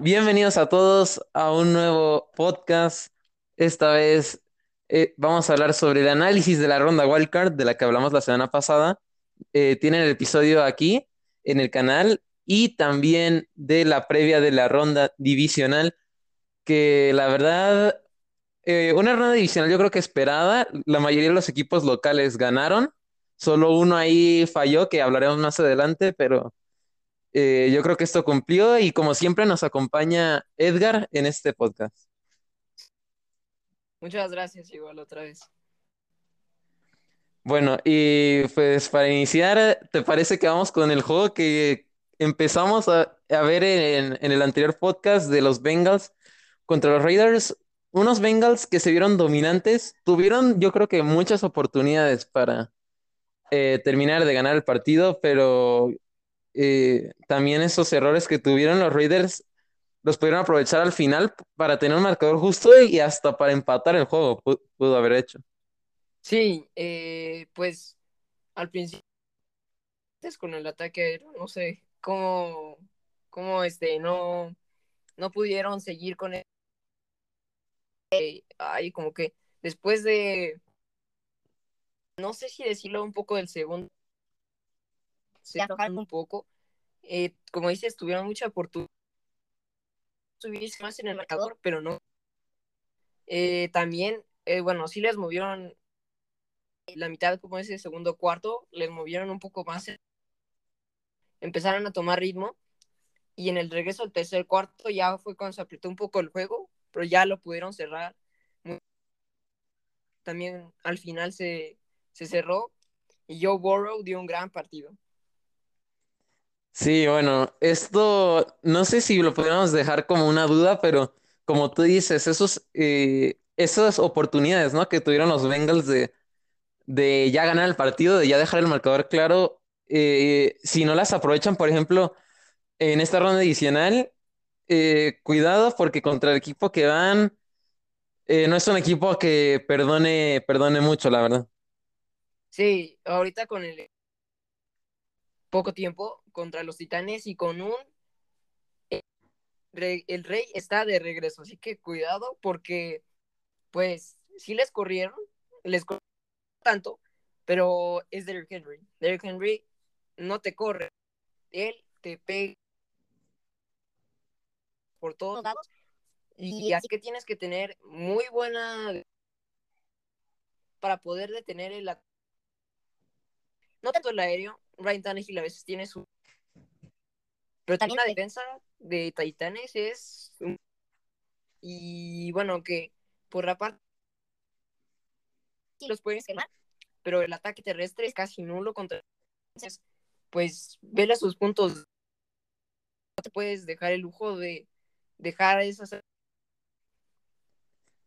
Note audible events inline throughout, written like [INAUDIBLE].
bienvenidos a todos a un nuevo podcast. Esta vez eh, vamos a hablar sobre el análisis de la ronda wildcard de la que hablamos la semana pasada. Eh, tienen el episodio aquí en el canal y también de la previa de la ronda divisional, que la verdad, eh, una ronda divisional yo creo que esperada. La mayoría de los equipos locales ganaron. Solo uno ahí falló, que hablaremos más adelante, pero eh, yo creo que esto cumplió y como siempre nos acompaña Edgar en este podcast. Muchas gracias, igual otra vez. Bueno, y pues para iniciar, ¿te parece que vamos con el juego que empezamos a, a ver en, en el anterior podcast de los Bengals contra los Raiders? Unos Bengals que se vieron dominantes, tuvieron yo creo que muchas oportunidades para eh, terminar de ganar el partido, pero eh, también esos errores que tuvieron los Raiders los pudieron aprovechar al final para tener un marcador justo y hasta para empatar el juego pudo, haber hecho. Sí, eh, pues al principio con el ataque no sé cómo, cómo este, no, no pudieron seguir con él. Eh, ay, como que después de, no sé si decirlo un poco del segundo se aflojaron un poco. Eh, como dices, tuvieron mucha oportunidad de subirse más en el marcador, pero no. Eh, también, eh, bueno, sí les movieron la mitad, como ese segundo cuarto, les movieron un poco más. Empezaron a tomar ritmo y en el regreso al tercer cuarto ya fue cuando se apretó un poco el juego, pero ya lo pudieron cerrar. También al final se, se cerró y Joe Burrow dio un gran partido. Sí, bueno, esto no sé si lo podríamos dejar como una duda, pero como tú dices, esos, eh, esas oportunidades, ¿no? que tuvieron los Bengals de, de ya ganar el partido, de ya dejar el marcador claro, eh, si no las aprovechan, por ejemplo, en esta ronda adicional, eh, cuidado porque contra el equipo que van, no es un equipo que perdone, perdone mucho, la verdad. Sí, ahorita con el poco tiempo contra los titanes y con un... El rey está de regreso, así que cuidado porque, pues, sí les corrieron, les corrieron tanto, pero es Derrick Henry. Derrick Henry no te corre, él te pega por todos lados y así que tienes que tener muy buena para poder detener el no tanto el aéreo, Ryan Tannehill a veces tiene su... Pero también la defensa de Titanes es... Y bueno, que por la parte... los puedes quemar, pero el ataque terrestre es casi nulo contra... Pues vele sus puntos. No te puedes dejar el lujo de dejar esas...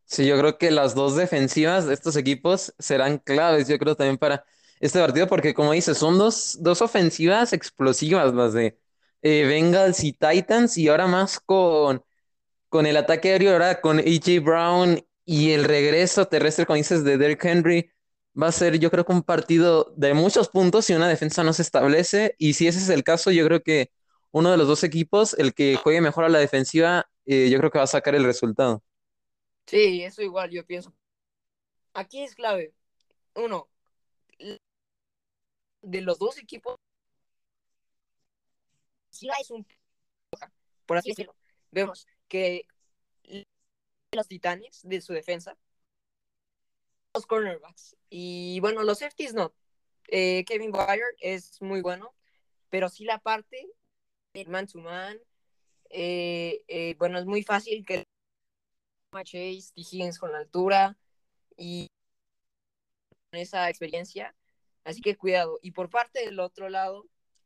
Sí, yo creo que las dos defensivas de estos equipos serán claves, yo creo también para este partido, porque como dices, son dos, dos ofensivas explosivas las de eh, Bengals y Titans, y ahora más con, con el ataque aéreo, ahora con A.J. Brown y el regreso terrestre, como dices, de Derrick Henry. Va a ser, yo creo que un partido de muchos puntos si una defensa no se establece. Y si ese es el caso, yo creo que uno de los dos equipos, el que juegue mejor a la defensiva, eh, yo creo que va a sacar el resultado. Sí, eso igual, yo pienso. Aquí es clave. Uno, de los dos equipos, es un por así decirlo, vemos que los titanes de su defensa, los cornerbacks, y bueno, los safeties no. Eh, Kevin Byard es muy bueno, pero sí la parte del man to man, eh, eh, bueno, es muy fácil que Chase, Higgins con la altura y esa experiencia Así que cuidado. Y por parte del otro lado,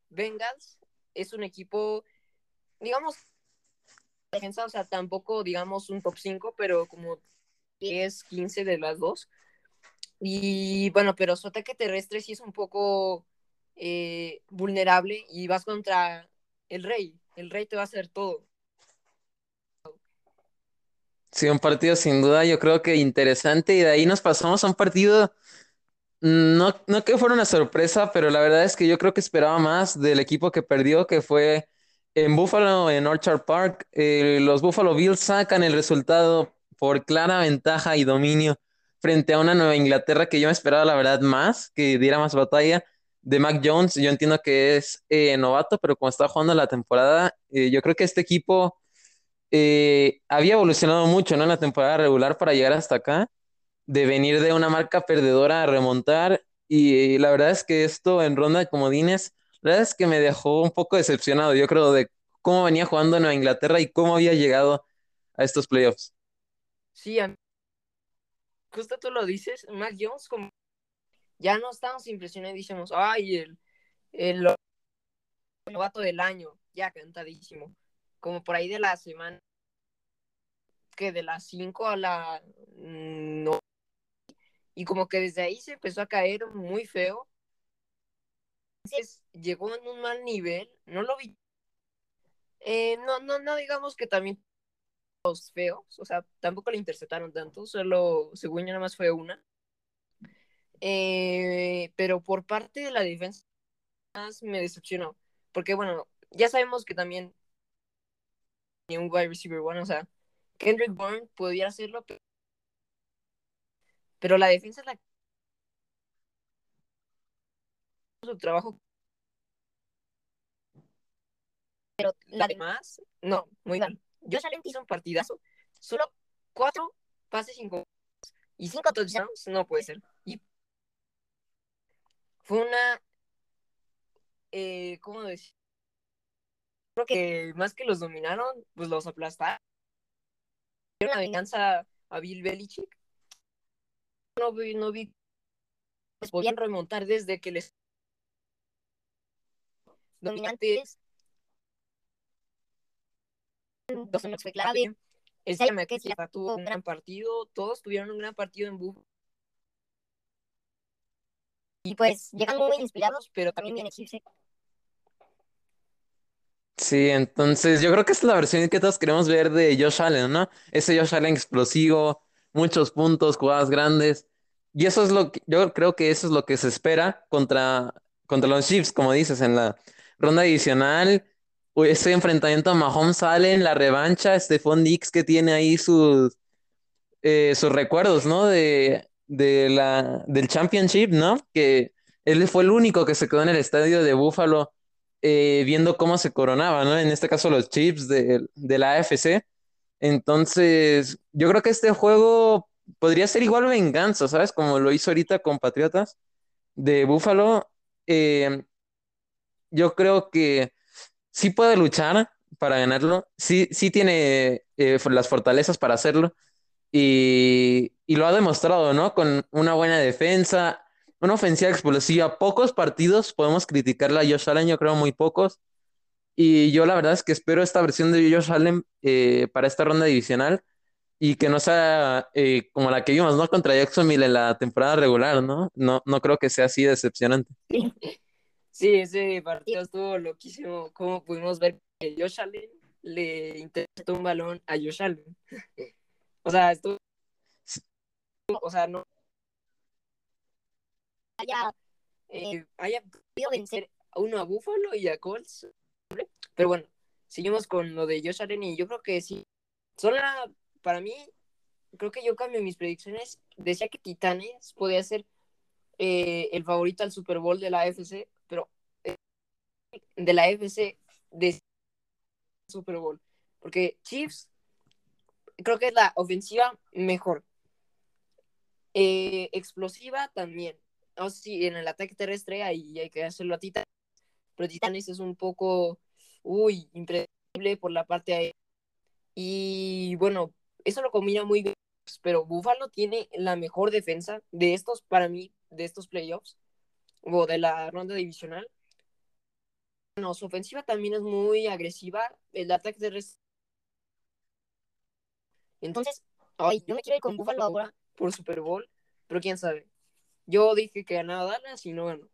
Bengals es un equipo, digamos, defensa, o sea, tampoco, digamos, un top 5, pero como 10, 15 de las dos. Y bueno, pero su ataque terrestre sí es un poco eh, vulnerable y vas contra el rey. El rey te va a hacer todo. Sí, un partido sin duda, yo creo que interesante. Y de ahí nos pasamos a un partido no, no que fuera una sorpresa, pero la verdad es que yo creo que esperaba más del equipo que perdió, que fue En Buffalo, en Orchard Park, eh, los Buffalo Bills sacan el resultado por clara ventaja y dominio frente a una Nueva Inglaterra que yo me esperaba, la verdad, más, que diera más batalla. De Mac Jones, yo entiendo que es eh, novato, pero como está jugando la temporada, eh, yo creo que este equipo había evolucionado mucho, ¿no? En la temporada regular para llegar hasta acá, de venir de una marca perdedora a remontar. Y, la verdad es que esto en ronda de comodines, la verdad es que me dejó un poco decepcionado, yo creo, de cómo venía jugando Nueva Inglaterra y cómo había llegado a estos playoffs. Sí, justo tú lo dices, Mac Jones, como ya no estamos impresionados, decimos, ay, el, el novato del año, ya cantadísimo. Como por ahí de la semana, que de las 5 a la no. Y como que desde ahí se empezó a caer muy feo. Entonces, llegó en un mal nivel, no lo vi. Eh, no, no, no digamos que también los feos, o sea, tampoco le interceptaron tanto, solo, según yo, nada más fue una. Eh, pero por parte de la defensa más me decepcionó, porque bueno, ya sabemos que también ni un wide receiver bueno, o sea, Kendrick Bourne podría hacerlo, pero la defensa es la su trabajo pero la demás, no, muy mal. Josh Allen hizo un partidazo, solo cuatro pases sin y cinco touchdowns, no puede ser. Y fue una, eh, ¿cómo decir? Creo que más que los dominaron, pues los aplastaron. Una venganza a Bill Belichick. No vi, no vi, pues podían remontar desde que les dominantes dos años fue clave. El que tuvo un gran partido, todos tuvieron un gran partido en Buffalo. Y pues llegan muy inspirados, pero también bien exigirse. Sí, entonces yo creo que es la versión que todos queremos ver de Josh Allen, ¿no? Ese Josh Allen explosivo, muchos puntos, jugadas grandes. Y eso es lo que yo creo que eso es lo que se espera contra, contra los Chiefs, como dices, en la ronda adicional ese enfrentamiento a Mahomes sale en la revancha, Stephon Dix que tiene ahí sus, eh, sus recuerdos, ¿no? De, de la, del Championship, ¿no? Que él fue el único que se quedó en el estadio de Buffalo eh, viendo cómo se coronaba, ¿no? En este caso los Chiefs de, de la AFC. Entonces, yo creo que este juego podría ser igual venganza, ¿sabes? Como lo hizo ahorita con Patriotas de Buffalo. Eh, yo creo que sí puede luchar para ganarlo, sí, sí tiene eh, las fortalezas para hacerlo y, lo ha demostrado, ¿no? Con una buena defensa, una ofensiva explosiva. Pocos partidos podemos criticarla a Josh Allen, yo creo muy pocos. Y yo la verdad es que espero esta versión de Josh Allen eh, para esta ronda divisional y que no sea eh, como la que vimos, ¿no? Contra Jacksonville en la temporada regular, ¿no? No, no creo que sea así decepcionante. Sí, [LAUGHS] ese partido estuvo loquísimo. Como pudimos ver que Josh Allen le interceptó un balón a Josh Allen. [LAUGHS] o sea, estuvo. O sea, no. Haya, eh, haya podido vencer a uno a Buffalo y a Colts. Pero bueno, seguimos con lo de Josh Allen y yo creo que sí. Solo para mí, creo que yo cambio mis predicciones. Decía que Titanes podía ser eh, el favorito al Super Bowl de la AFC de la FC de Super Bowl. Porque Chiefs creo que es la ofensiva mejor. Eh, explosiva también. No sé si en el ataque terrestre ahí hay que hacerlo a Titanes. Pero Titanes es un poco, uy, impredecible por la parte aérea. Y bueno, eso lo combina muy bien. Pero Buffalo tiene la mejor defensa de estos, para mí, de estos playoffs o de la ronda divisional. No, su ofensiva también es muy agresiva. El ataque de res... Entonces, ay, yo me quiero ir con Buffalo ahora por Super Bowl, pero quién sabe. Yo dije que ganaba Dallas y no ganó.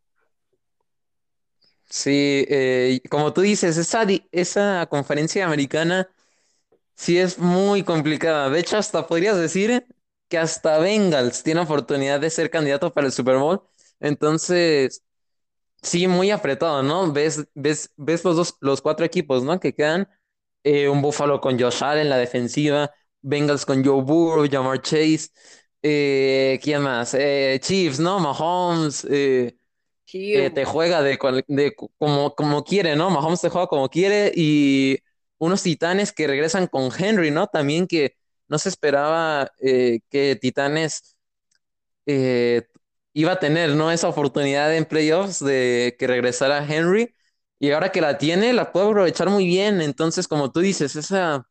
Sí, eh, como tú dices, esa, esa conferencia americana sí es muy complicada. De hecho, hasta podrías decir que hasta Bengals tiene oportunidad de ser candidato para el Super Bowl. Entonces, Sí, muy apretado, ¿no? Ves, ves, ves los dos, los cuatro equipos, ¿no? Que quedan eh, un Buffalo con Josh Allen en la defensiva, Bengals con Joe Burrow, Jamar Chase, eh, ¿quién más? Eh, Chiefs, ¿no? Mahomes, eh, te juega de, cual- de cu- como, como quiere, ¿no? Mahomes te juega como quiere y unos Titanes que regresan con Henry, ¿no? También que no se esperaba eh, que Titanes eh, iba a tener, ¿no? Esa oportunidad en playoffs de que regresara Henry. Y ahora que la tiene, la puede aprovechar muy bien. Entonces, como tú dices, esa,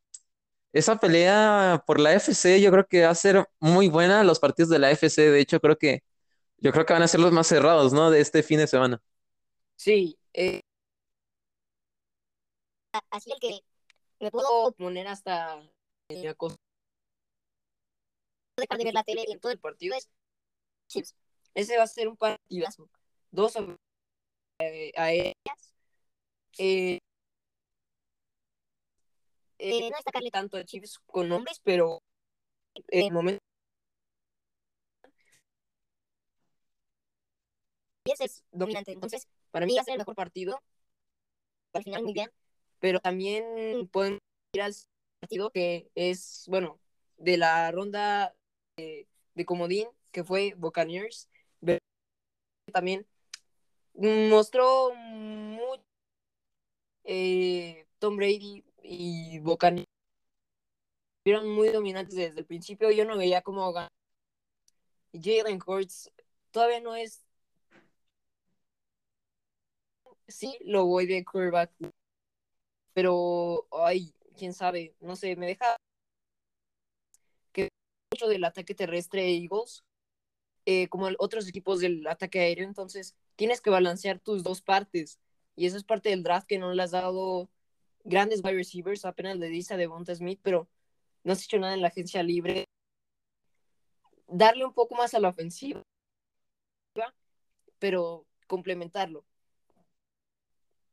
esa pelea por la FC, yo creo que va a ser muy buena los partidos de la FC. De hecho, creo que, yo creo que van a ser los más cerrados, ¿no? De este fin de semana. sí. eh, así el que me puedo poner hasta eh, a cos- dejar de ver la tele en todo el partido es. Ese va a ser un partidazo. Dos eh, aéreas. Eh, eh, no destacarle tanto a Chiefs con nombres, pero en el momento es dominante. Entonces, para mí va a ser el mejor partido. Al final, muy bien. Pero también podemos ir al partido que es, bueno, de la ronda de, de comodín, que fue Buccaneers. También mostró mucho eh, Tom Brady y Buccaneers fueron muy dominantes desde el principio. Yo no veía cómo ganar. Jalen Hurts todavía no es. Sí, lo voy de quarterback. Pero, ay, quién sabe, no sé, me deja que mucho del ataque terrestre de Eagles, eh, como otros equipos del ataque aéreo, entonces tienes que balancear tus dos partes. Y eso es parte del draft que no le has dado grandes wide receivers, apenas le dice a Devonta Smith, pero no has hecho nada en la agencia libre. Darle un poco más a la ofensiva, pero complementarlo.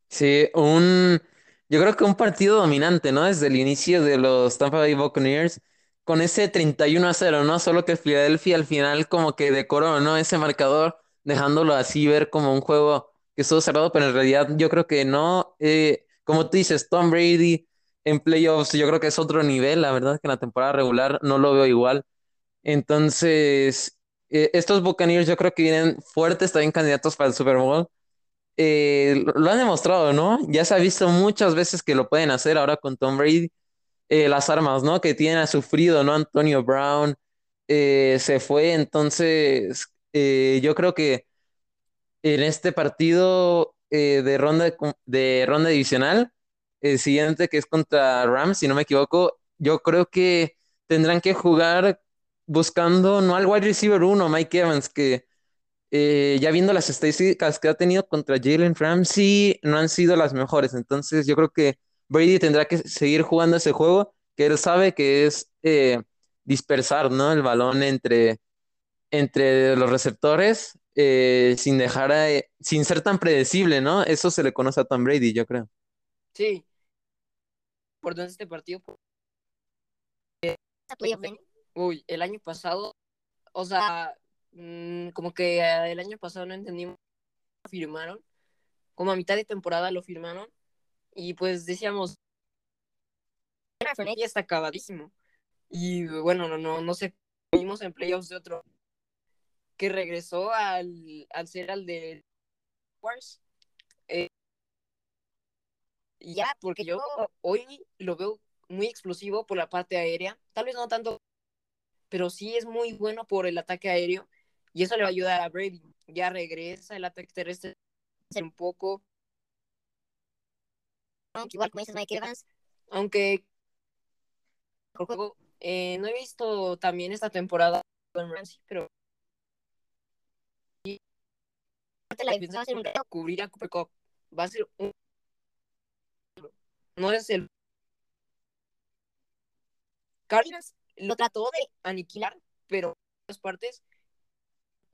Sí, un, yo creo que un partido dominante, ¿no? Desde el inicio de los Tampa Bay Buccaneers, con ese 31 a 0, ¿no? Solo que Philadelphia al final como que decoró, ¿no? Ese marcador, dejándolo así ver como un juego que estuvo cerrado, pero en realidad yo creo que no. Eh, como tú dices, Tom Brady en playoffs, yo creo que es otro nivel, la verdad que en la temporada regular no lo veo igual. Entonces, eh, estos Buccaneers yo creo que vienen fuertes, también candidatos para el Super Bowl eh, lo, han demostrado, ¿no? Ya se ha visto muchas veces que lo pueden hacer ahora con Tom Brady. Eh, las armas, ¿no? Que tiene sufrido, ¿no? Antonio Brown eh, se fue, entonces eh, yo creo que en este partido de ronda de ronda divisional, el siguiente que es contra Rams, si no me equivoco, yo creo que tendrán que jugar buscando no al wide receiver uno, Mike Evans, que eh, ya viendo las estadísticas que ha tenido contra Jalen Ramsey, no han sido las mejores. Entonces, yo creo que Brady tendrá que seguir jugando ese juego que él sabe que es eh, dispersar, ¿no? El balón entre, entre los receptores eh, sin dejar, a- sin ser tan predecible, ¿no? Eso se le conoce a Tom Brady, yo creo. Sí, por este partido. Uy, el año pasado, o sea, mmm, como que eh, el año pasado no entendimos, lo firmaron, como a mitad de temporada lo firmaron, y pues decíamos, ya está acabadísimo. Y bueno, no, no, no sé, vimos en playoffs de otro que regresó al, al ser al de Wars. Eh, ya, porque yo hoy lo veo muy explosivo por la parte aérea, tal vez no tanto, pero sí es muy bueno por el ataque aéreo y eso le va a ayudar a Brady. Ya regresa el ataque terrestre un poco. Aunque igual como dices Mike Evans, aunque eh, no he visto también esta temporada con Ramsey, pero la defensa va a ser un reto cubrir a Cooper Cup. Va a ser un no es el Cardinals lo trató de aniquilar, pero en las partes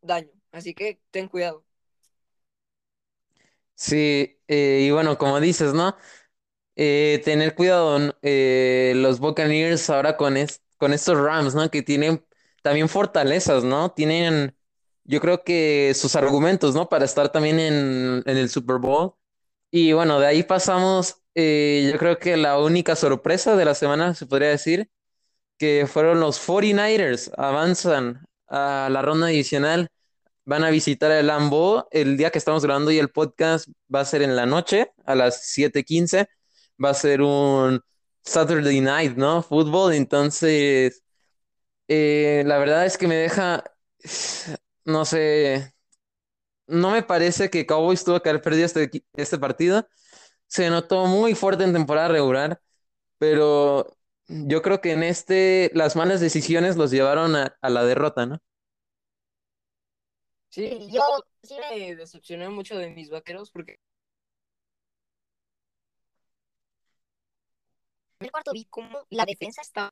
daño, así que ten cuidado. Sí, eh, y bueno, como dices, ¿no? Eh, tener cuidado, eh, los Buccaneers ahora con, es, con estos Rams, ¿no? Que tienen también fortalezas, ¿no? Tienen yo creo que sus argumentos, ¿no? Para estar también en, en el Super Bowl. Y bueno, de ahí pasamos, eh, yo creo que la única sorpresa de la semana, se podría decir, que fueron los 49ers, avanzan a la ronda adicional, van a visitar el Lambeau el día que estamos grabando y el podcast va a ser en la noche, a las 7:15, va a ser un Saturday Night, ¿no? Fútbol, entonces, eh, la verdad es que me deja, no sé, no me parece que Cowboys tuvo que haber perdido este, este partido. Se notó muy fuerte en temporada regular, pero yo creo que en este las malas decisiones los llevaron a, a la derrota, ¿no? Sí, yo sí me decepcioné mucho de mis vaqueros porque en el cuarto vi como la defensa estaba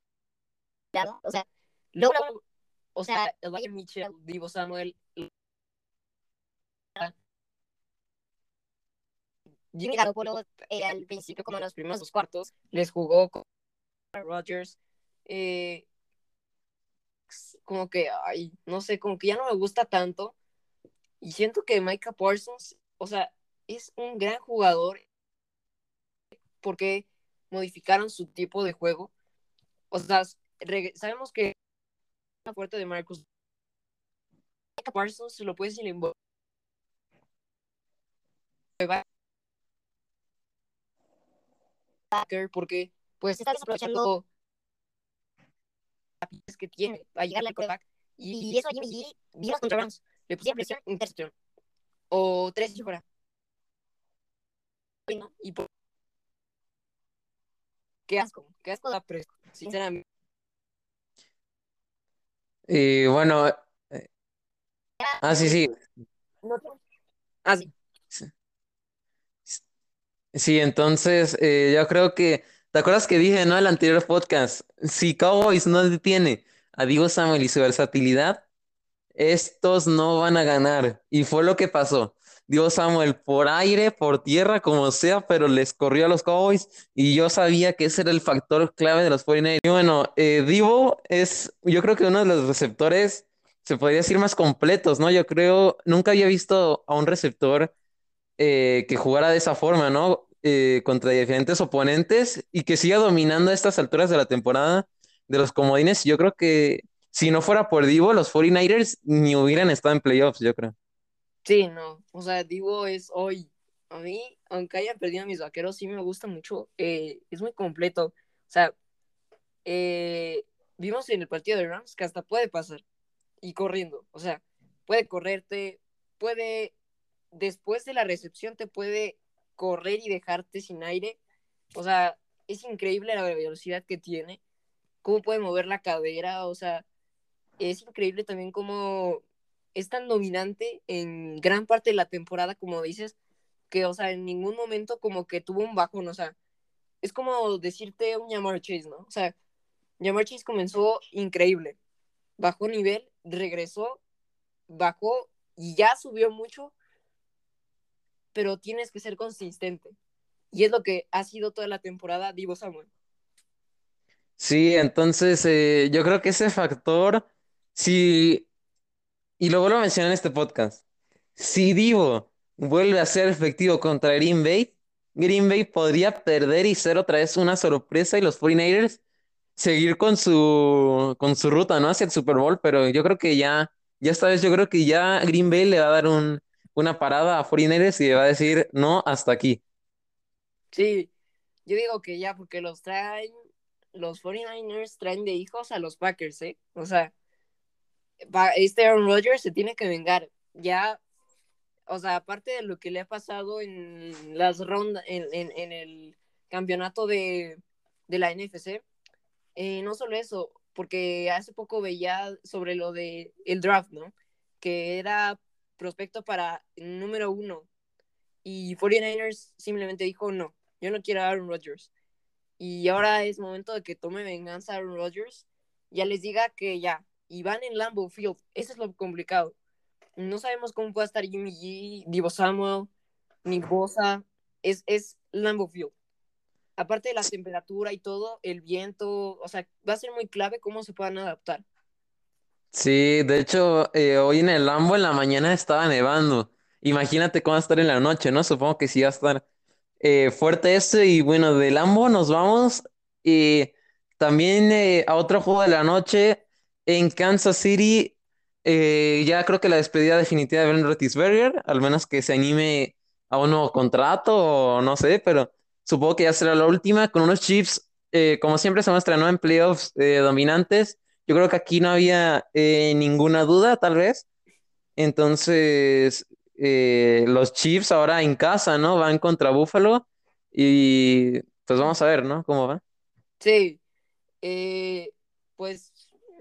o sea, luego, luego, o sea, el Bayern Mitchell, Divo Samuel, Jimmy Garoppolo eh, al principio, como en los primeros dos cuartos, les jugó con Rodgers. Eh, como que, ay, no sé, como que ya no me gusta tanto. Y siento que Micah Parsons, o sea, es un gran jugador porque modificaron su tipo de juego. O sea, sabemos que la fuerte de Marcus Micah Parsons se lo puede sin porque pues está desaprovechando las que tiene a llegarle al coreback y eso a Jimmy G vino contra Rams le pusieron presión intercepción o tres y fuera. Y por... qué asco qué asco da Prescott sinceramente. Y bueno eh... ah sí sí. ah sí. Sí, entonces eh, yo creo que, ¿te acuerdas que dije, no, el anterior podcast? Si Cowboys no detiene a Diego Samuel y su versatilidad, estos no van a ganar. Y fue lo que pasó. Diego Samuel por aire, por tierra, como sea, pero les corrió a los Cowboys y yo sabía que ese era el factor clave de los 49ers. Y bueno, eh, Divo es, yo creo que uno de los receptores, se podría decir, más completos, ¿no? Yo creo, nunca había visto a un receptor eh, que jugara de esa forma, ¿no? Eh, contra diferentes oponentes y que siga dominando a estas alturas de la temporada de los comodines. Yo creo que si no fuera por Divo, los 49ers ni hubieran estado en playoffs, yo creo. Sí, no. O sea, Divo es hoy. A mí, aunque haya perdido a mis vaqueros, sí me gusta mucho. Eh, es muy completo. O sea, vimos en el partido de Rams que hasta puede pasar y corriendo. O sea, puede correrte, puede después de la recepción te puede correr y dejarte sin aire. O sea, es increíble la velocidad que tiene, cómo puede mover la cadera, o sea, es increíble también cómo es tan dominante en gran parte de la temporada, como dices, que, o sea, en ningún momento como que tuvo un bajón, o sea, es como decirte un Yamar Chase, ¿no? O sea, Yamar Chase comenzó increíble, bajó nivel, regresó, bajó y ya subió mucho, pero tienes que ser consistente. Y es lo que ha sido toda la temporada Divo Samuel. Sí, entonces eh, yo creo que ese factor, sí, y lo vuelvo a mencionar en este podcast, si Divo vuelve a ser efectivo contra Green Bay, Green Bay podría perder y ser otra vez una sorpresa y los 49ers seguir con su, con su ruta, ¿no? Hacia el Super Bowl, pero yo creo que ya, ya esta vez yo creo que ya Green Bay le va a dar un, una parada a 49ers y va a decir no hasta aquí. Sí, yo digo que ya, porque los traen, los 49ers traen de hijos a los Packers, ¿eh? O sea, este Aaron Rodgers se tiene que vengar. Ya, o sea, aparte de lo que le ha pasado en las rondas, en, en, el campeonato de, de la NFC, eh, no solo eso, porque hace poco veía sobre lo de el draft, ¿no? Que era prospecto para número uno. Y 49ers simplemente dijo, no, yo no quiero a Aaron Rodgers. Y ahora es momento de que tome venganza a Aaron Rodgers. Ya les diga que ya, y van en Lambeau Field. Eso es lo complicado. No sabemos cómo puede estar Jimmy G, Divo Samuel, ni Bosa. Es, es Lambeau Field. Aparte de la temperatura y todo, el viento, o sea, va a ser muy clave cómo se puedan adaptar. Sí, de hecho, eh, hoy en el Lambo en la mañana estaba nevando. Imagínate cómo va a estar en la noche, ¿no? Supongo que sí va a estar eh, fuerte esto. Y bueno, del Lambo nos vamos y también eh, a otro juego de la noche en Kansas City. eh, ya creo que la despedida definitiva de Ben Roethlisberger, al menos que se anime a un nuevo contrato o no sé, pero supongo que ya será la última con unos Chiefs, eh, como siempre se muestra, ¿no? En playoffs eh, dominantes. Yo creo que aquí no había eh, ninguna duda, tal vez. Entonces, los Chiefs ahora en casa, ¿no? Van contra Buffalo y pues vamos a ver, ¿no? ¿Cómo va? Sí, pues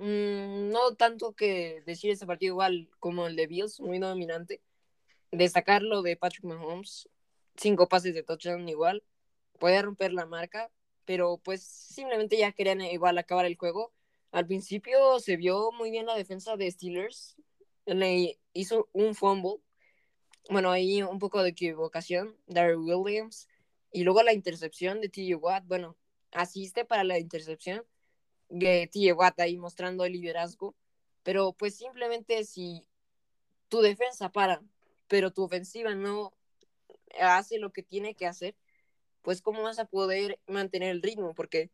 mm, no tanto que decir este partido igual como el de Bills, muy dominante. Destacar lo de Patrick Mahomes, cinco pases de touchdown igual, puede romper la marca, pero pues simplemente ya querían igual acabar el juego. Al principio se vio muy bien la defensa de Steelers, le hizo un fumble, bueno, ahí un poco de equivocación, Darryl Williams, y luego la intercepción de TJ Watt, bueno, asiste para la intercepción de TJ Watt ahí mostrando el liderazgo, pero pues simplemente si tu defensa para, pero tu ofensiva no hace lo que tiene que hacer, pues cómo vas a poder mantener el ritmo, porque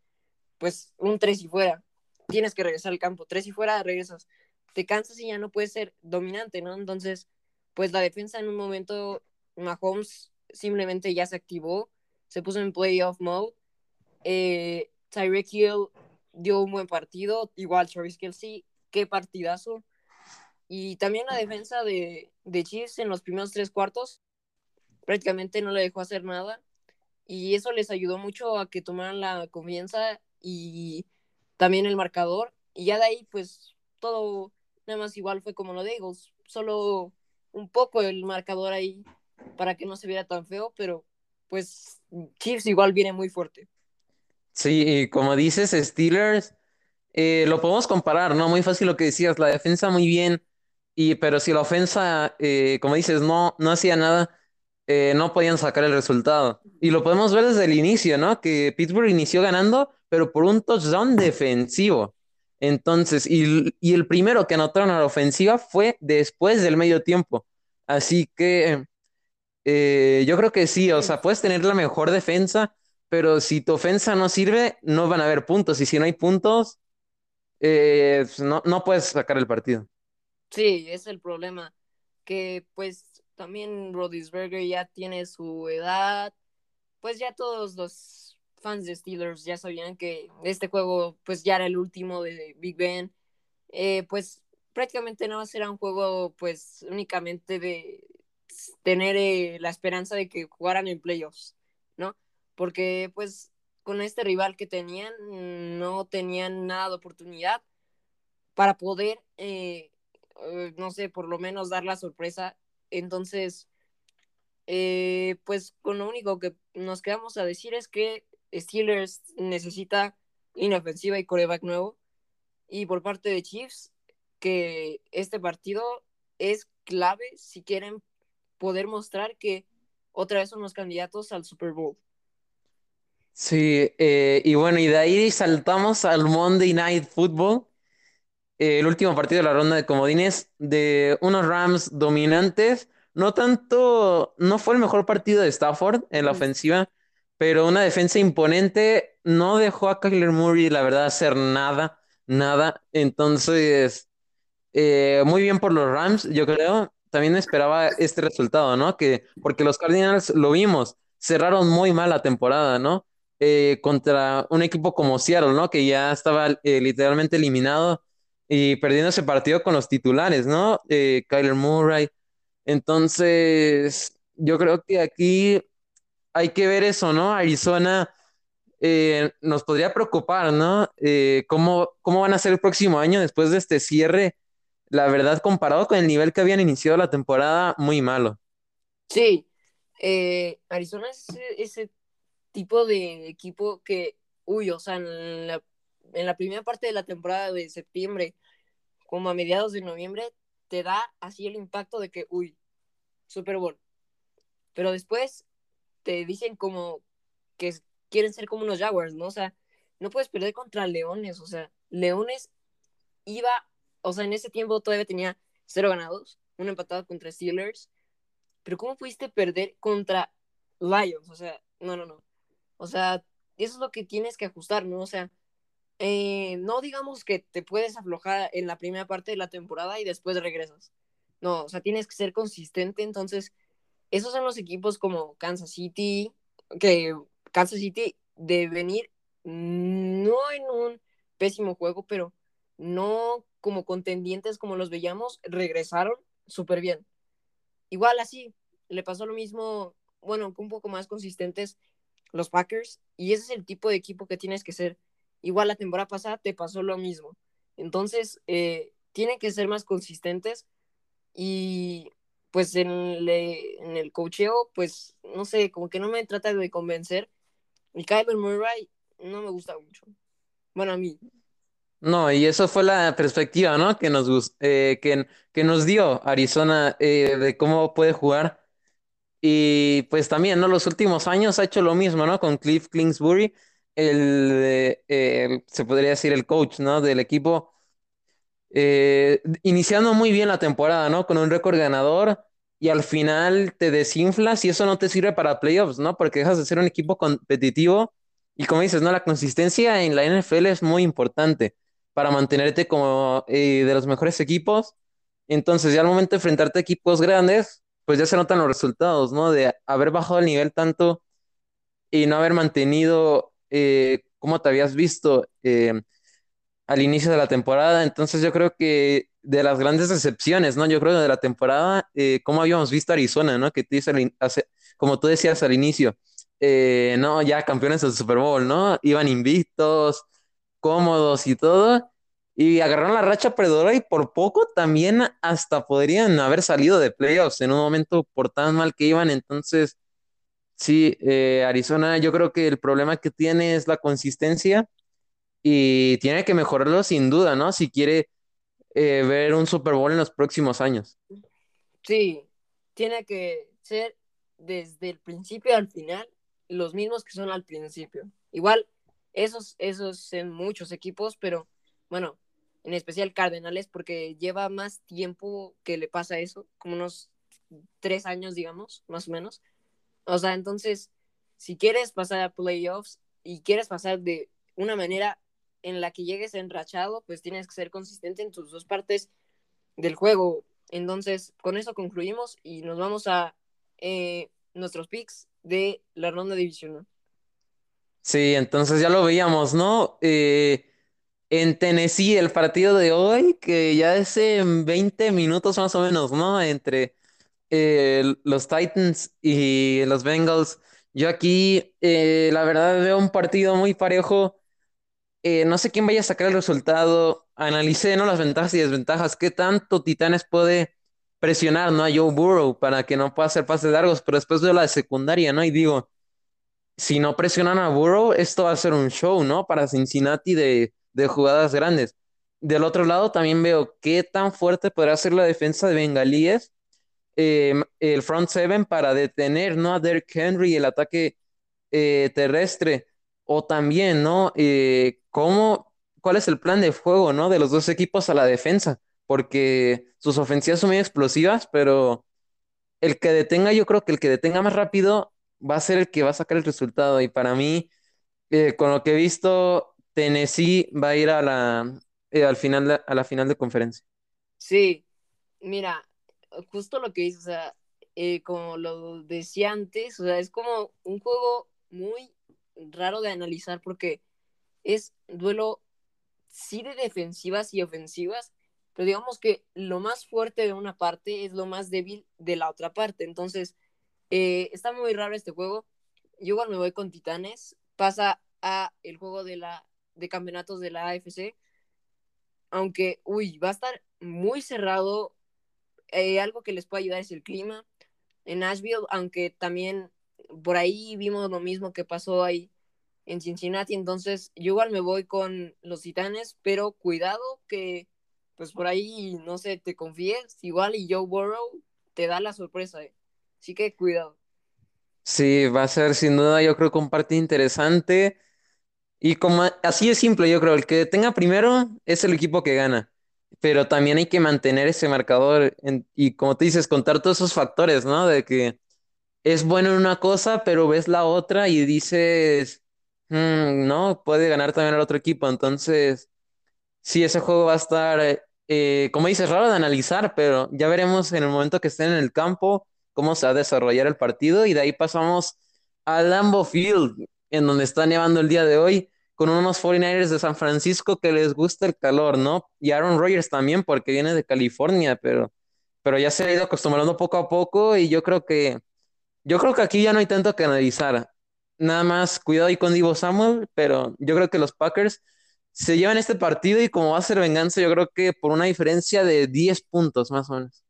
pues un tres y fuera, tienes que regresar al campo, tres y fuera regresas, te cansas y ya no puedes ser dominante, ¿no? Entonces, pues la defensa en un momento, Mahomes simplemente ya se activó, se puso en playoff mode, eh, Hill dio un buen partido, igual Travis Kelsey, qué partidazo, y también la defensa de, de Chiefs en los primeros tres cuartos prácticamente no le dejó hacer nada. Y eso les ayudó mucho a que tomaran la confianza y también el marcador. Y ya de ahí pues todo nada más igual fue como lo de Eagles, solo un poco el marcador ahí para que no se viera tan feo, pero pues Chiefs igual viene muy fuerte. Sí, como dices, Steelers, eh, lo podemos comparar, ¿no? Muy fácil lo que decías, la defensa muy bien, y, pero si la ofensa, eh, como dices, no, no hacía nada, eh, no podían sacar el resultado. Y lo podemos ver desde el inicio, ¿no? Que Pittsburgh inició ganando, pero por un touchdown defensivo. Entonces, y, y el primero que anotaron a la ofensiva fue después del medio tiempo. Así que yo creo que sí, o sea, puedes tener la mejor defensa, pero si tu ofensa no sirve, no van a haber puntos. Y si no hay puntos, eh, pues no, no puedes sacar el partido. Sí, es el problema, que pues también Rodisberger ya tiene su edad, pues ya todos los fans de Steelers ya sabían que este juego pues ya era el último de Big Ben, eh, pues prácticamente no será un juego pues únicamente de tener eh, la esperanza de que jugaran en playoffs, ¿no? Porque pues con este rival que tenían no tenían nada de oportunidad para poder, eh, eh, no sé, por lo menos dar la sorpresa. Entonces, eh, pues con lo único que nos quedamos a decir es que Steelers necesita inofensiva y coreback nuevo. Y por parte de Chiefs, que este partido es clave si quieren poder mostrar que otra vez son los candidatos al Super Bowl. Sí, eh, y bueno, y de ahí saltamos al Monday Night Football, eh, el último partido de la ronda de comodines de unos Rams dominantes. No tanto, no fue el mejor partido de Stafford en la ofensiva, pero una defensa imponente no dejó a Kyler Murray, la verdad, hacer nada, nada. Entonces, eh, muy bien por los Rams, yo creo. También esperaba este resultado, ¿no? Que, porque los Cardinals lo vimos, cerraron muy mal la temporada, ¿no? Eh, contra un equipo como Seattle, ¿no? Que ya estaba eh, literalmente eliminado y perdiendo ese partido con los titulares, ¿no? Eh, Kyler Murray. Entonces, yo creo que aquí hay que ver eso, ¿no? Arizona eh, nos podría preocupar, ¿no? ¿cómo, cómo van a ser el próximo año después de este cierre? La verdad, comparado con el nivel que habían iniciado la temporada, muy malo. Sí, Arizona es ese tipo de equipo que, uy, o sea, en la, primera parte de la temporada de septiembre, como a mediados de noviembre, te da así el impacto de que, uy, Super Bowl. Pero después te dicen como que quieren ser como unos Jaguars, ¿no? O sea, no puedes perder contra Leones, o sea, Leones iba o sea, en ese tiempo todavía tenía cero ganados, un empatado contra Steelers, pero ¿cómo pudiste perder contra Lions? O sea, no, no, no. O sea, eso es lo que tienes que ajustar, ¿no? O sea, eh, no digamos que te puedes aflojar en la primera parte de la temporada y después regresas. No, o sea, tienes que ser consistente. Entonces, esos son los equipos como Kansas City, que Kansas City de venir no en un pésimo juego, pero no como contendientes como los veíamos, regresaron súper bien. Igual así, le pasó lo mismo, bueno, un poco más consistentes los Packers, y ese es el tipo de equipo que tienes que ser. Igual la temporada pasada te pasó lo mismo. Entonces, eh, tienen que ser más consistentes y pues en, en el cocheo, pues no sé, como que no me trata de convencer. Y Kyler Murray no me gusta mucho. Bueno, a mí. No, y eso fue la perspectiva, ¿no? Que nos, eh, que, que nos dio Arizona eh, de cómo puede jugar. Y pues también, ¿no? Los últimos años ha hecho lo mismo, ¿no? Con Cliff Kingsbury, el, el se podría decir el coach, ¿no? Del equipo eh, iniciando muy bien la temporada, ¿no? Con un récord ganador y al final te desinflas y eso no te sirve para playoffs, ¿no? Porque dejas de ser un equipo competitivo y como dices, ¿no? La consistencia en la NFL es muy importante para mantenerte como eh, de los mejores equipos. Entonces ya al momento enfrentarte a equipos grandes, pues ya se notan los resultados, ¿no? De haber bajado el nivel tanto y no haber mantenido eh, como te habías visto al inicio de la temporada. Entonces yo creo que de las grandes decepciones, ¿no? Yo creo de la temporada, eh, como habíamos visto Arizona, ¿no? Que te hace, como tú decías al inicio, eh, no, ya campeones del Super Bowl, ¿no? Iban invictos, cómodos y todo. Y agarraron la racha perdedora y por poco también hasta podrían haber salido de playoffs en un momento por tan mal que iban. Entonces, sí, eh, Arizona, yo creo que el problema que tiene es la consistencia y tiene que mejorarlo sin duda, ¿no? Si quiere eh, ver un Super Bowl en los próximos años. Sí, tiene que ser desde el principio al final los mismos que son al principio. Igual, esos, esos en muchos equipos, pero bueno, en especial Cardenales, porque lleva más tiempo que le pasa eso, como unos tres años, digamos, más o menos. O sea, entonces, si quieres pasar a playoffs y quieres pasar de una manera en la que llegues enrachado, pues tienes que ser consistente en tus dos partes del juego. Entonces, con eso concluimos y nos vamos a eh, nuestros picks de la ronda divisional. Sí, entonces ya lo veíamos, ¿no? Eh, en Tennessee, el partido de hoy, que ya es en 20 minutos más o menos, ¿no? Entre eh, los Titans y los Bengals. Yo aquí, la verdad, veo un partido muy parejo eh, no sé quién vaya a sacar el resultado. Analicé, ¿no? Las ventajas y desventajas. ¿Qué tanto Titanes puede presionar, ¿no? A Joe Burrow para que no pueda hacer pases largos, pero después de la secundaria, ¿no? Y digo, si no presionan a Burrow, esto va a ser un show, ¿no? Para Cincinnati de, de jugadas grandes. Del otro lado también veo qué tan fuerte podrá ser la defensa de Bengalíes, em, el front seven para detener, ¿no? A Derrick Henry el ataque eh, terrestre. O también, ¿no? Eh, ¿cómo, cuál es el plan de juego, ¿no? De los dos equipos a la defensa, porque sus ofensivas son muy explosivas, pero el que detenga, yo creo que el que detenga más rápido va a ser el que va a sacar el resultado. Y para mí, eh, con lo que he visto, Tennessee va a ir a la, eh, al final a la final de conferencia. Sí, mira, justo lo que dices, o sea, como lo decía antes, o sea, es como un juego muy raro de analizar porque es duelo sí de defensivas y ofensivas, pero digamos que lo más fuerte de una parte es lo más débil de la otra parte. Entonces, eh, está muy raro este juego. Yo igual me voy con Titanes. Pasa a el juego de la de campeonatos de la AFC. Aunque, uy, va a estar muy cerrado. Eh, algo que les puede ayudar es el clima. En Nashville, aunque también por ahí vimos lo mismo que pasó ahí en Cincinnati, entonces yo igual me voy con los Titanes, pero cuidado que pues por ahí, no sé, te confíes, igual y Joe Burrow te da la sorpresa, ¿eh? así que cuidado. Sí, va a ser sin duda yo creo que un partido interesante y como así es simple, yo creo, el que tenga primero es el equipo que gana. pero también hay que mantener ese marcador y como te dices, contar todos esos factores, ¿no? De que es bueno en una cosa, pero ves la otra y dices, "Mm, no, puede ganar también al otro equipo. Entonces, sí, ese juego va a estar, eh, como dices, raro de analizar, pero ya veremos en el momento que estén en el campo cómo se va a desarrollar el partido y de ahí pasamos a Lambeau Field, en donde está nevando el día de hoy, con unos 49ers de San Francisco que les gusta el calor, ¿no? Y Aaron Rodgers también, porque viene de California, pero, pero ya se ha ido acostumbrando poco a poco y yo creo que yo creo que aquí ya no hay tanto que analizar. Nada más cuidado ahí con Divo Samuel, pero yo creo que los Packers se llevan este partido y como va a ser venganza, yo creo que por una diferencia de 10 puntos más o menos.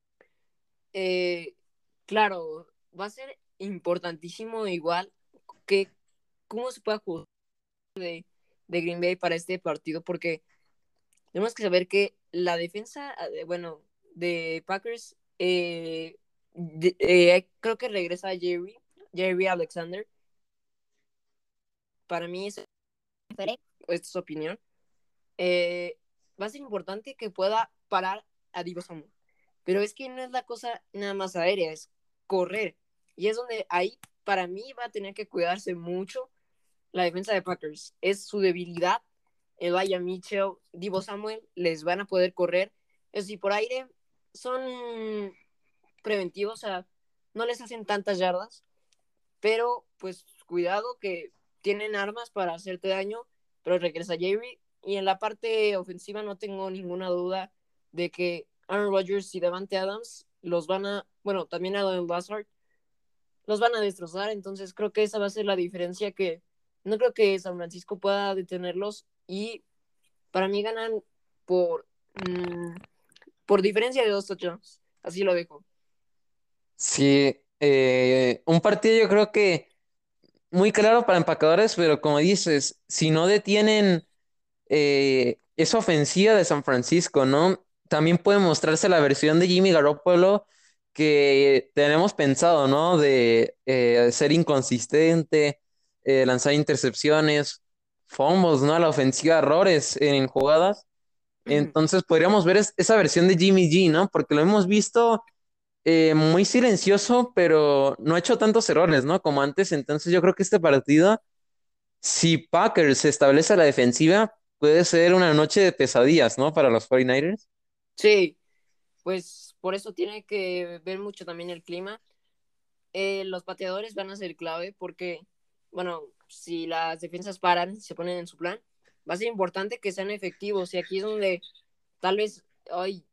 Eh, claro, va a ser importantísimo igual que cómo se puede jugar de, de Green Bay para este partido, porque tenemos que saber que la defensa, eh, bueno, de Packers, eh, de- eh, creo que regresa Jerry, Jerry Alexander. Para mí, es, es su opinión. Eh, va a ser importante que pueda parar a Divo Samuel. Pero es que no es la cosa nada más aérea, es correr. Y es donde ahí, para mí, va a tener que cuidarse mucho la defensa de Packers. Es su debilidad. Elijah Mitchell, Divo Samuel, les van a poder correr. Eso sí, por aire son preventivos, o sea, no les hacen tantas yardas. Pero, pues, cuidado que tienen armas para hacerte daño. Pero regresa Jerry. Y en la parte ofensiva no tengo ninguna duda de que Aaron Rodgers y Devante Adams los van a, bueno, también Adam Lazard, los van a destrozar. Entonces creo que esa va a ser la diferencia que no creo que San Francisco pueda detenerlos. Y para mí ganan por, mm, por diferencia de dos touchdowns. Así lo dejo. Sí, eh, un partido yo creo que muy claro para empacadores, pero como dices, si no detienen eh, esa ofensiva de San Francisco, ¿no? También puede mostrarse la versión de Jimmy Garoppolo que tenemos pensado, ¿no? De eh, ser inconsistente, eh, lanzar intercepciones, fumbles, ¿no? A la ofensiva, errores en jugadas. Entonces podríamos ver es- esa versión de Jimmy G, ¿no? Porque lo hemos visto eh, muy silencioso, pero no ha hecho tantos errores, ¿no? Como antes. Entonces yo creo que este partido si Packers se establece a la defensiva, puede ser una noche de pesadillas, ¿no? Para los 49ers. Sí, pues por eso tiene que ver mucho también el clima. Eh, los pateadores van a ser clave porque, bueno, si las defensas paran, se ponen en su plan, va a ser importante que sean efectivos. Y aquí es donde tal vez hoy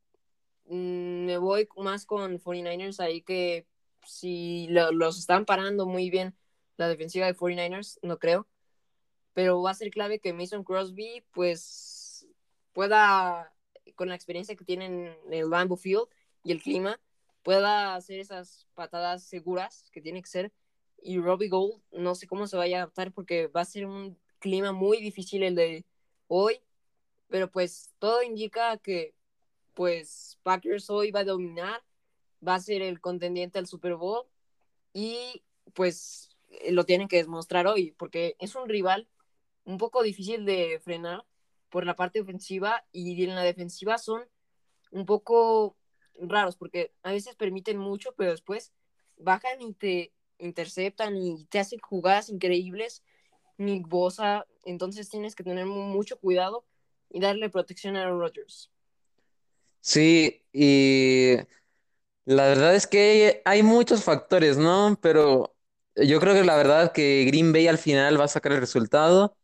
me voy más con 49ers ahí que si lo- los están parando muy bien la defensiva de 49ers, no creo. Pero va a ser clave que Mason Crosby, pues, pueda, con la experiencia que tiene en el Lambeau Field y el clima, pueda hacer esas patadas seguras que tiene que ser. Y Robbie Gold, no sé cómo se vaya a adaptar porque va a ser un clima muy difícil el de hoy. Pero pues todo indica que pues Packers hoy va a dominar, va a ser el contendiente al Super Bowl y pues lo tienen que demostrar hoy porque es un rival un poco difícil de frenar por la parte ofensiva y en la defensiva son un poco raros porque a veces permiten mucho, pero después bajan y te interceptan y te hacen jugadas increíbles. Nick Bosa, entonces tienes que tener mucho cuidado y darle protección a Rodgers. Sí, y la verdad es que hay muchos factores, ¿no? Pero yo creo que la verdad que Green Bay al final va a sacar el resultado.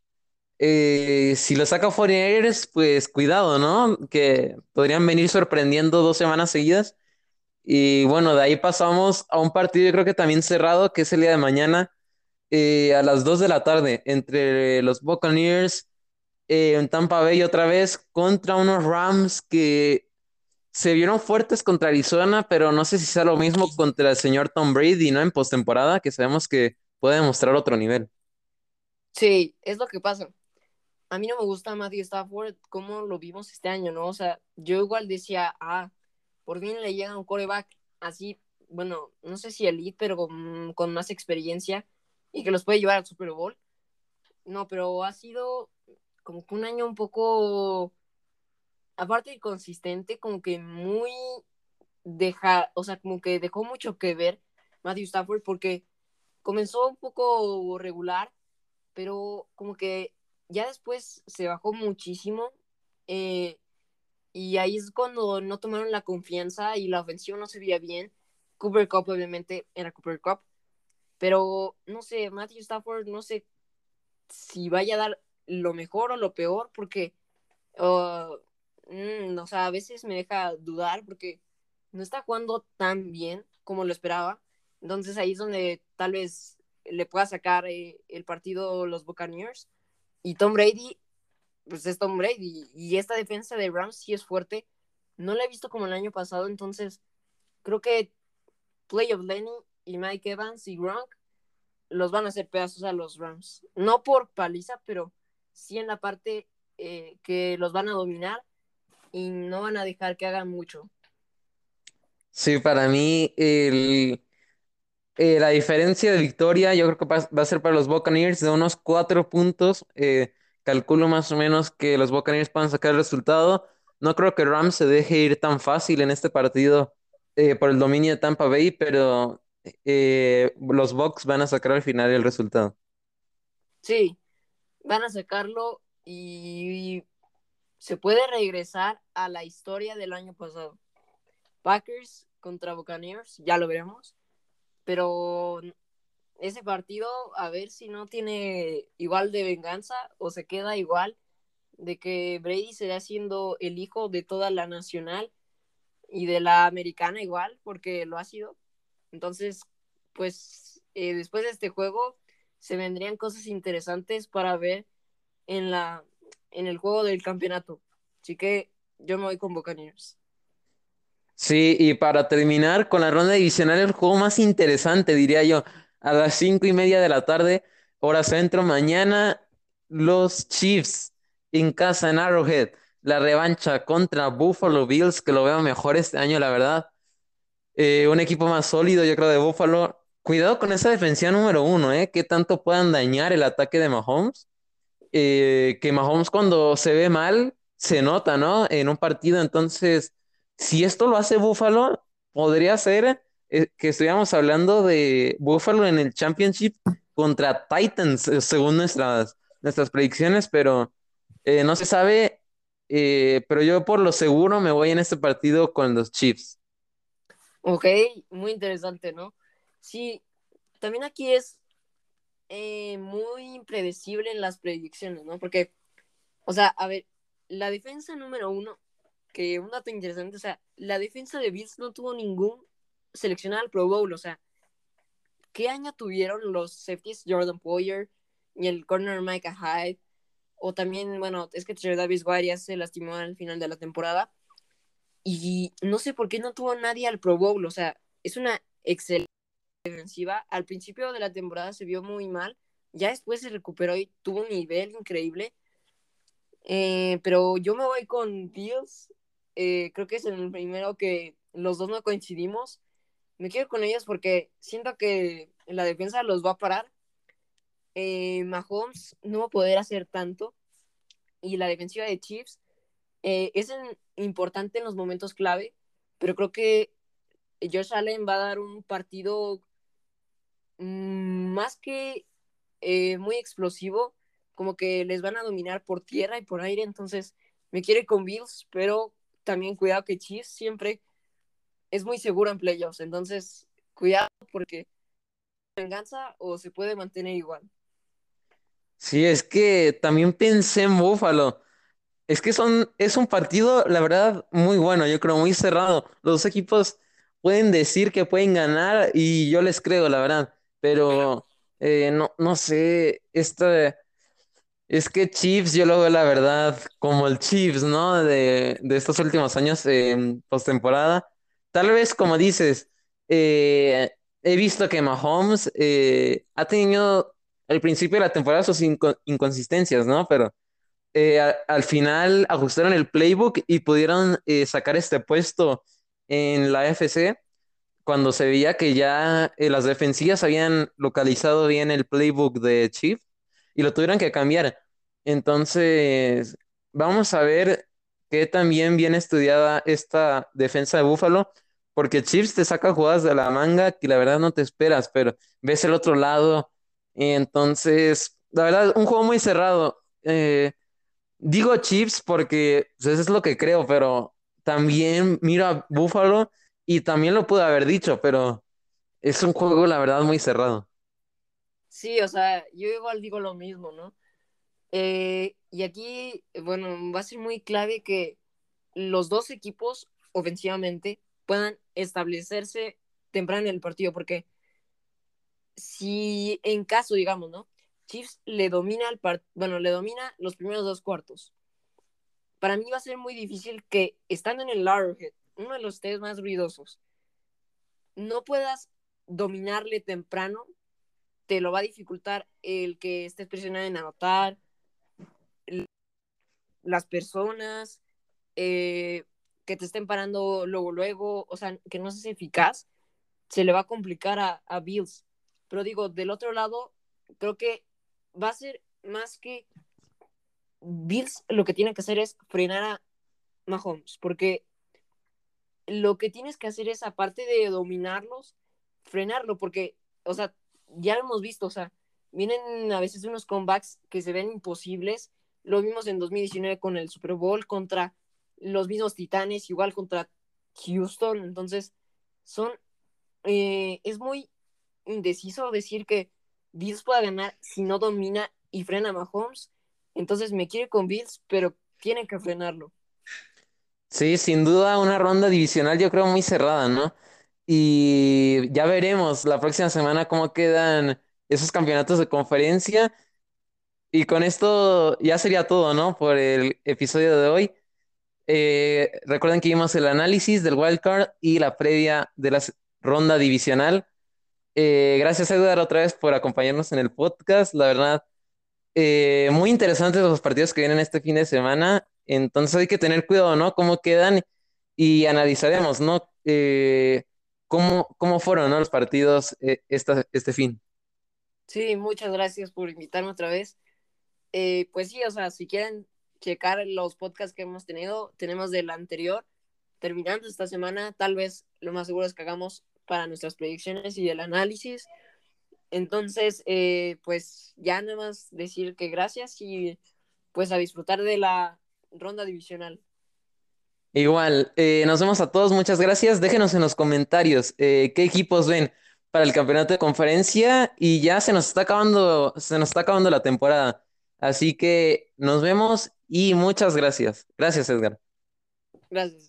Eh, si lo saca 49ers, pues cuidado, ¿no? Que podrían venir sorprendiendo dos semanas seguidas. Y bueno, de ahí pasamos a un partido, yo creo que también cerrado, que es el día de mañana, eh, a las 2 de la tarde, entre los Buccaneers eh, en Tampa Bay otra vez, contra unos Rams que se vieron fuertes contra Arizona, pero no sé si sea lo mismo contra el señor Tom Brady, ¿no? En postemporada, que sabemos que puede demostrar otro nivel. Sí, es lo que pasa. A mí no me gusta Matthew Stafford como lo vimos este año, ¿no? O sea, yo igual decía, ah, por fin le llega un coreback así, bueno, no sé si elite, pero con, con más experiencia y que los puede llevar al Super Bowl. No, pero ha sido como que un año un poco aparte de consistente, como que muy deja, o sea, como que dejó mucho que ver Matthew Stafford porque comenzó un poco regular, pero como que ya después se bajó muchísimo. Eh, y ahí es cuando no tomaron la confianza y la ofensiva no se veía bien. Cooper Cup, obviamente, era Cooper Cup. Pero no sé, Matthew Stafford, no sé si vaya a dar lo mejor o lo peor, porque, uh, mm, o sea, a veces me deja dudar porque no está jugando tan bien como lo esperaba. Entonces ahí es donde tal vez le pueda sacar eh, el partido los Buccaneers. Y Tom Brady, pues es Tom Brady. Y esta defensa de Rams sí es fuerte. No la he visto como el año pasado, entonces creo que Play of Lenny y Mike Evans y Gronk los van a hacer pedazos a los Rams. No por paliza, pero sí en la parte eh, que los van a dominar y no van a dejar que hagan mucho. Sí, para mí el, eh, la diferencia de victoria yo creo que va, a ser para los Buccaneers de unos cuatro puntos. Eh, calculo más o menos que los Buccaneers puedan sacar el resultado. No creo que Rams se deje ir tan fácil en este partido eh, por el dominio de Tampa Bay, pero los Bucks van a sacar al final el resultado. Sí, van a sacarlo y se puede regresar a la historia del año pasado. Packers contra Buccaneers, ya lo veremos. Pero ese partido, a ver si no tiene igual de venganza o se queda igual de que Brady será siendo el hijo de toda la nacional y de la americana igual, porque lo ha sido. Entonces, pues eh, después de este juego se vendrían cosas interesantes para ver en la en el juego del campeonato. Así que yo me voy con Buccaneers. Sí, y para terminar con la ronda divisional, el juego más interesante, diría yo, a las cinco y media de la tarde, hora centro, mañana, los Chiefs en casa en Arrowhead, la revancha contra Buffalo Bills, que lo veo mejor este año, la verdad. Eh, un equipo más sólido, yo creo, de Buffalo. Cuidado con esa defensiva número uno, ¿eh? Que tanto puedan dañar el ataque de Mahomes. Eh, que Mahomes cuando se ve mal, se nota, ¿no? En un partido, entonces si esto lo hace Buffalo, podría ser eh, que estuviéramos hablando de Buffalo en el Championship contra Titans, eh, según nuestras, nuestras predicciones, pero eh, no se sabe. pero yo por lo seguro me voy en este partido con los Chiefs. Ok, muy interesante, ¿no? Sí, también aquí es muy impredecible en las predicciones, ¿no? Porque, o sea, a ver, la defensa número uno que un dato interesante, o sea, la defensa de Bills no tuvo ningún seleccionado al Pro Bowl, o sea, ¿qué año tuvieron los safeties Jordan Poyer y el corner Micah Hyde? O también, bueno, es que Davis White ya se lastimó al final de la temporada. Y no sé por qué no tuvo nadie al Pro Bowl, o sea, es una excelente defensiva. Al principio de la temporada se vio muy mal, ya después se recuperó y tuvo un nivel increíble. Eh, pero yo me voy con Bills eh, creo que es el primero que los dos no coincidimos. Me quedo con ellos porque siento que la defensa los va a parar. Eh, Mahomes no va a poder hacer tanto. Y la defensiva de Chiefs eh, es importante en los momentos clave, pero creo que Josh Allen va a dar un partido mm, más que muy explosivo, como que les van a dominar por tierra y por aire, entonces me quiere con Bills, pero también cuidado que Chiefs siempre es muy seguro en playoffs. Entonces, cuidado porque venganza o se puede mantener igual. Sí, es que también pensé en Buffalo. Es que son, es un partido, la verdad, muy bueno, yo creo, muy cerrado. Los equipos pueden decir que pueden ganar y yo les creo, la verdad. Pero eh, no, no sé, esta, es que Chiefs, yo lo veo la verdad como el Chiefs, ¿no? De, estos últimos años en postemporada. Tal vez, como dices, eh, he visto que Mahomes eh, ha tenido al principio de la temporada sus inconsistencias, ¿no? Pero eh, al final ajustaron el playbook y pudieron sacar este puesto en la FC cuando se veía que ya las defensivas habían localizado bien el playbook de Chiefs y lo tuvieron que cambiar. Entonces, vamos a ver qué también bien estudiada esta defensa de Búfalo, porque Chips te saca jugadas de la manga que la verdad no te esperas, pero ves el otro lado. Y entonces, la verdad, un juego muy cerrado. Eh, digo Chips porque pues, eso es lo que creo, pero también miro a Búfalo y también lo pude haber dicho, pero es un juego, la verdad, muy cerrado. Sí, o sea, yo igual digo lo mismo, ¿no? Eh, y aquí, bueno, va a ser muy clave que los dos equipos ofensivamente puedan establecerse temprano en el partido, porque si en caso, digamos, ¿no? Chiefs le domina el part bueno, le domina los primeros dos cuartos. Para mí va a ser muy difícil que estando en el Arrowhead, uno de los tres más ruidosos, no puedas dominarle temprano, te lo va a dificultar el que estés presionado en anotar, las personas, eh, que te estén parando luego, luego, o sea, que no seas eficaz, se le va a complicar a, Bills. Pero digo, del otro lado, creo que va a ser más que Bills lo que tiene que hacer es frenar a Mahomes, porque lo que tienes que hacer es, aparte de dominarlos, frenarlo, porque, o sea, ya lo hemos visto, o sea, vienen a veces unos comebacks que se ven imposibles. Lo vimos en 2019 con el Super Bowl contra los mismos Titanes, igual contra Houston. Entonces, son. Eh, es muy indeciso decir que Bills pueda ganar si no domina y frena a Mahomes. Entonces, me quiere con Bills, pero tiene que frenarlo. Sí, sin duda una ronda divisional yo creo muy cerrada, ¿no? Y ya veremos la próxima semana cómo quedan esos campeonatos de conferencia. Y con esto ya sería todo, ¿no? Por el episodio de hoy. Eh, recuerden que vimos el análisis del wildcard y la previa de la ronda divisional. Eh, gracias, Edgar, otra vez por acompañarnos en el podcast. La verdad, eh, muy interesantes los partidos que vienen este fin de semana. Entonces hay que tener cuidado, ¿no? Cómo quedan y analizaremos, ¿no? cómo, cómo fueron, ¿no? Los partidos este fin. Sí, muchas gracias por invitarme otra vez. pues sí, o sea, si quieren checar los podcasts que hemos tenido. Tenemos del anterior, terminando esta semana, tal vez lo más seguro es que hagamos para nuestras predicciones y el análisis. Entonces, eh, pues ya nada más decir que gracias y pues a disfrutar de la ronda divisional. Igual, eh, nos vemos a todos, muchas gracias. Déjenos en los comentarios eh, qué equipos ven para el campeonato de conferencia y ya se nos está acabando, se nos está acabando la temporada. Así que nos vemos y muchas gracias. Gracias, Edgar. Gracias.